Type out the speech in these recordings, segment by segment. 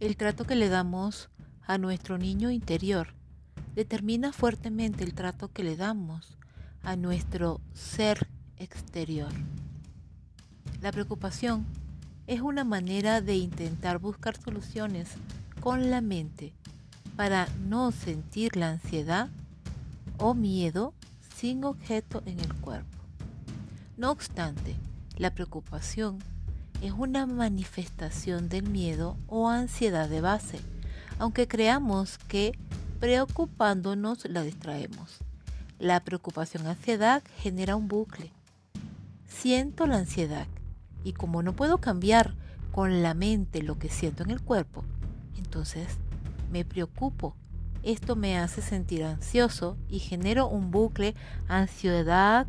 El trato que le damos a nuestro niño interior determina fuertemente el trato que le damos a nuestro ser exterior. La preocupación es una manera de intentar buscar soluciones con la mente para no sentir la ansiedad o miedo sin objeto en el cuerpo. No obstante, la preocupación es una manifestación del miedo o ansiedad de base, aunque creamos que preocupándonos la distraemos. La preocupación-ansiedad genera un bucle. Siento la ansiedad y como no puedo cambiar con la mente lo que siento en el cuerpo, entonces me preocupo. Esto me hace sentir ansioso y genero un bucle ansiedad,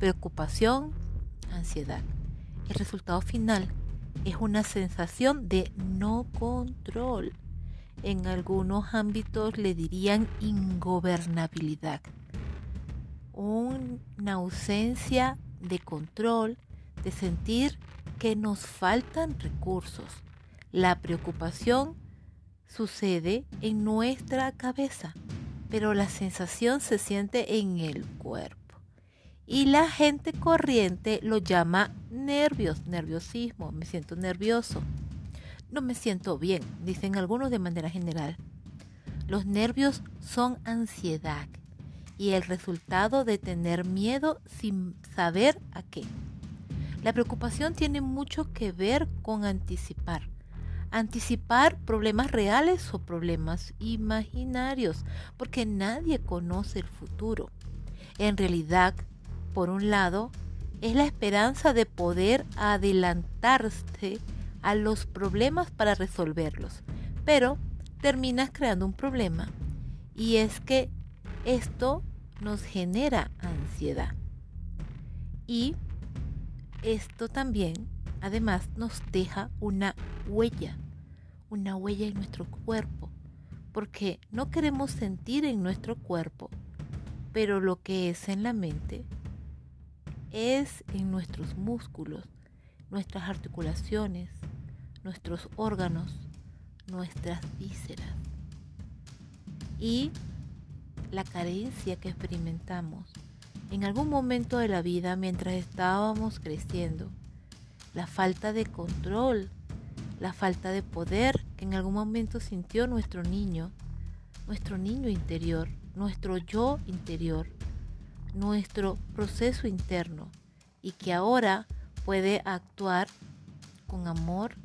preocupación, ansiedad. El resultado final es una sensación de no control. En algunos ámbitos le dirían ingobernabilidad. Una ausencia de control, de sentir que nos faltan recursos. La preocupación sucede en nuestra cabeza, pero la sensación se siente en el cuerpo y la gente corriente lo llama nervios, nerviosismo, me siento nervioso. No me siento bien, dicen algunos de manera general. Los nervios son ansiedad y el resultado de tener miedo sin saber a qué. La preocupación tiene mucho que ver con anticipar. Anticipar problemas reales o problemas imaginarios, porque nadie conoce el futuro. En realidad, por un lado, es la esperanza de poder adelantarse a los problemas para resolverlos, pero terminas creando un problema y es que esto nos genera ansiedad. Y esto también, además, nos deja una huella, una huella en nuestro cuerpo, porque no queremos sentir en nuestro cuerpo, pero lo que es en la mente es en nuestros músculos, nuestras articulaciones, nuestros órganos, nuestras vísceras. Y la carencia que experimentamos en algún momento de la vida mientras estábamos creciendo, la falta de control, la falta de poder que en algún momento sintió nuestro niño, nuestro niño interior, nuestro yo interior, nuestro proceso interno y que ahora puede actuar con amor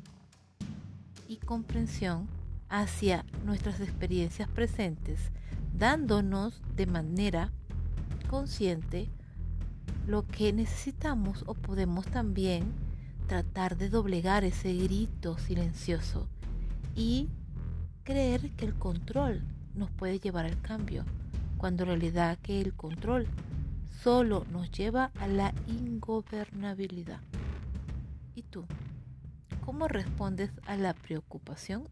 y comprensión hacia nuestras experiencias presentes, dándonos de manera consciente lo que necesitamos o podemos también tratar de doblegar ese grito silencioso y creer que el control nos puede llevar al cambio, cuando en realidad que el control solo nos lleva a la ingobernabilidad. ¿Y tú? ¿Cómo respondes a la preocupación?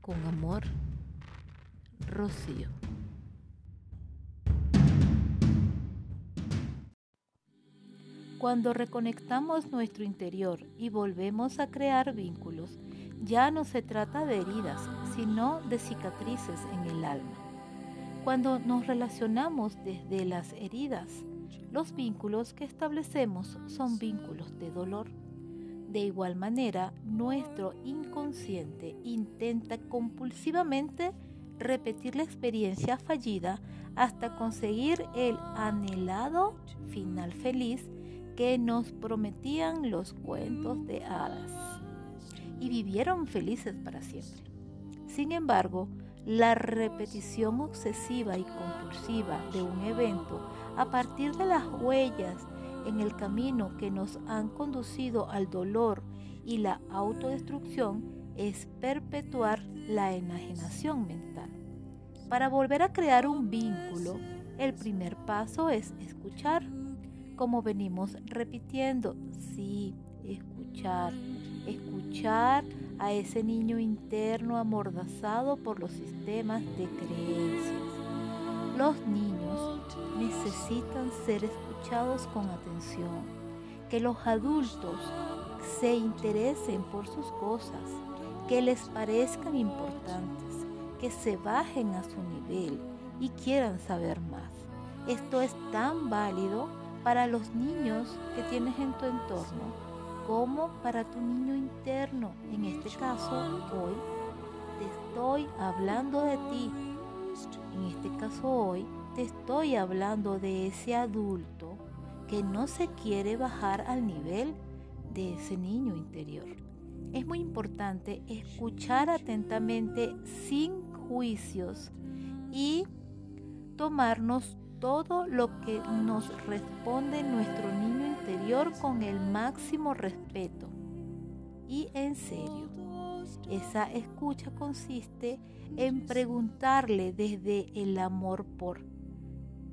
Con amor, Rocío. Cuando reconectamos nuestro interior y volvemos a crear vínculos, ya no se trata de heridas, sino de cicatrices en el alma. Cuando nos relacionamos desde las heridas, los vínculos que establecemos son vínculos de dolor. De igual manera, nuestro inconsciente intenta compulsivamente repetir la experiencia fallida hasta conseguir el anhelado final feliz que nos prometían los cuentos de hadas. Y vivieron felices para siempre. Sin embargo, la repetición obsesiva y compulsiva de un evento a partir de las huellas en el camino que nos han conducido al dolor y la autodestrucción es perpetuar la enajenación mental. Para volver a crear un vínculo, el primer paso es escuchar, como venimos repitiendo, sí, escuchar, escuchar a ese niño interno amordazado por los sistemas de creencias. Los niños necesitan ser escuchados con atención, que los adultos se interesen por sus cosas, que les parezcan importantes, que se bajen a su nivel y quieran saber más. Esto es tan válido para los niños que tienes en tu entorno como para tu niño interno. En este caso, hoy te estoy hablando de ti. En este caso, hoy te estoy hablando de ese adulto que no se quiere bajar al nivel de ese niño interior. Es muy importante escuchar atentamente sin juicios y tomarnos todo lo que nos responde nuestro niño con el máximo respeto y en serio. Esa escucha consiste en preguntarle desde el amor por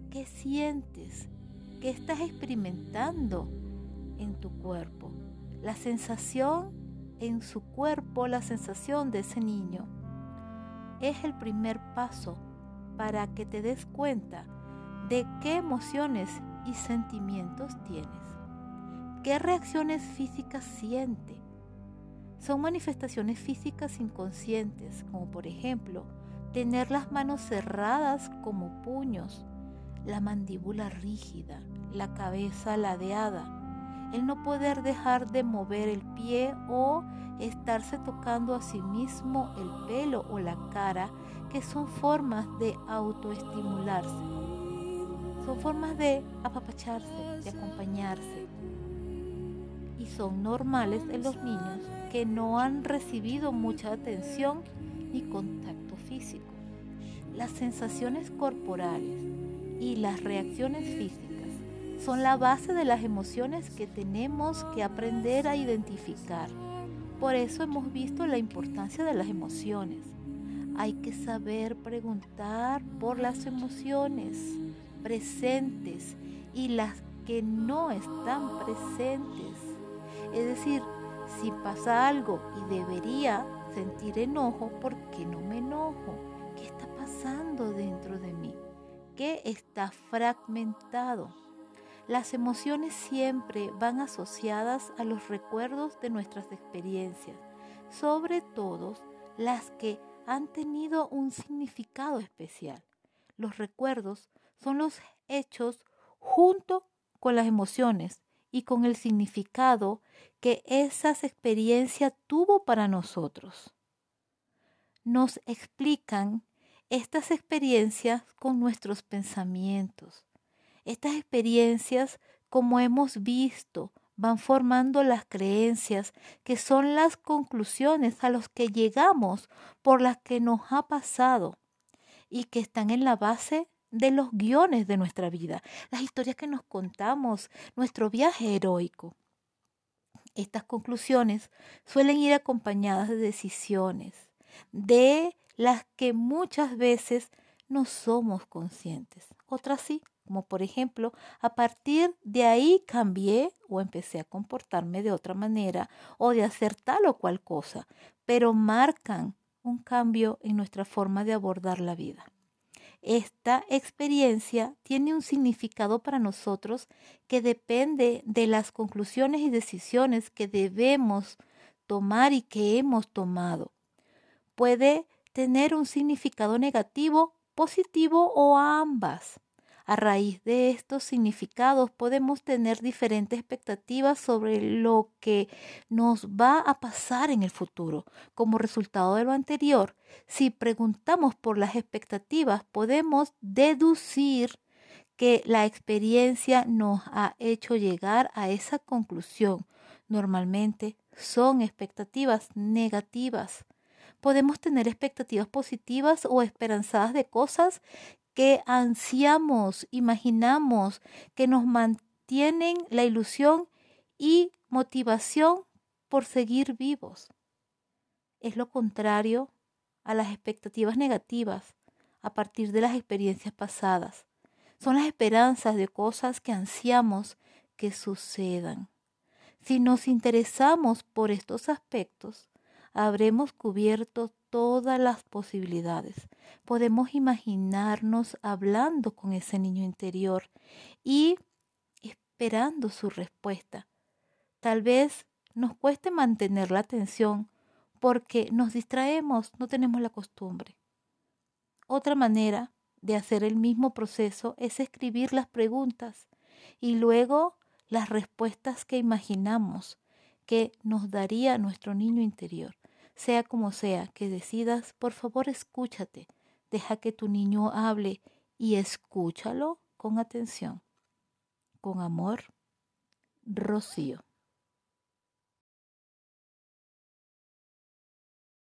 ¿qué sientes? ¿Qué estás experimentando en tu cuerpo? La sensación en su cuerpo, la sensación de ese niño, es el primer paso para que te des cuenta de qué emociones y sentimientos tienes. ¿Qué reacciones físicas siente? Son manifestaciones físicas inconscientes, como por ejemplo tener las manos cerradas como puños, la mandíbula rígida, la cabeza ladeada, el no poder dejar de mover el pie o estarse tocando a sí mismo el pelo o la cara, que son formas de autoestimularse son formas de apapacharse, de acompañarse. Y son normales en los niños que no han recibido mucha atención ni contacto físico. Las sensaciones corporales y las reacciones físicas son la base de las emociones que tenemos que aprender a identificar. Por eso hemos visto la importancia de las emociones. Hay que saber preguntar por las emociones presentes y las que no están presentes. Es decir, si pasa algo y debería sentir enojo, ¿por qué no me enojo? ¿Qué está pasando dentro de mí? ¿Qué está fragmentado? Las emociones siempre van asociadas a los recuerdos de nuestras experiencias, sobre todo las que han tenido un significado especial. Los recuerdos son los hechos junto con las emociones y con el significado que esas experiencias tuvo para nosotros. Nos explican estas experiencias con nuestros pensamientos. Estas experiencias, como hemos visto, van formando las creencias que son las conclusiones a las que llegamos por las que nos ha pasado y que están en la base de los guiones de nuestra vida, las historias que nos contamos, nuestro viaje heroico. Estas conclusiones suelen ir acompañadas de decisiones, de las que muchas veces no somos conscientes. Otras sí, como por ejemplo, a partir de ahí cambié o empecé a comportarme de otra manera o de hacer tal o cual cosa, pero marcan un cambio en nuestra forma de abordar la vida. Esta experiencia tiene un significado para nosotros que depende de las conclusiones y decisiones que debemos tomar y que hemos tomado. Puede tener un significado negativo, positivo o ambas. A raíz de estos significados podemos tener diferentes expectativas sobre lo que nos va a pasar en el futuro. Como resultado de lo anterior, si preguntamos por las expectativas, podemos deducir que la experiencia nos ha hecho llegar a esa conclusión. Normalmente son expectativas negativas. Podemos tener expectativas positivas o esperanzadas de cosas que ansiamos, imaginamos, que nos mantienen la ilusión y motivación por seguir vivos. Es lo contrario a las expectativas negativas a partir de las experiencias pasadas. Son las esperanzas de cosas que ansiamos que sucedan. Si nos interesamos por estos aspectos, habremos cubierto todas las posibilidades. Podemos imaginarnos hablando con ese niño interior y esperando su respuesta. Tal vez nos cueste mantener la atención porque nos distraemos, no tenemos la costumbre. Otra manera de hacer el mismo proceso es escribir las preguntas y luego las respuestas que imaginamos que nos daría nuestro niño interior. Sea como sea que decidas, por favor escúchate, deja que tu niño hable y escúchalo con atención. Con amor, Rocío.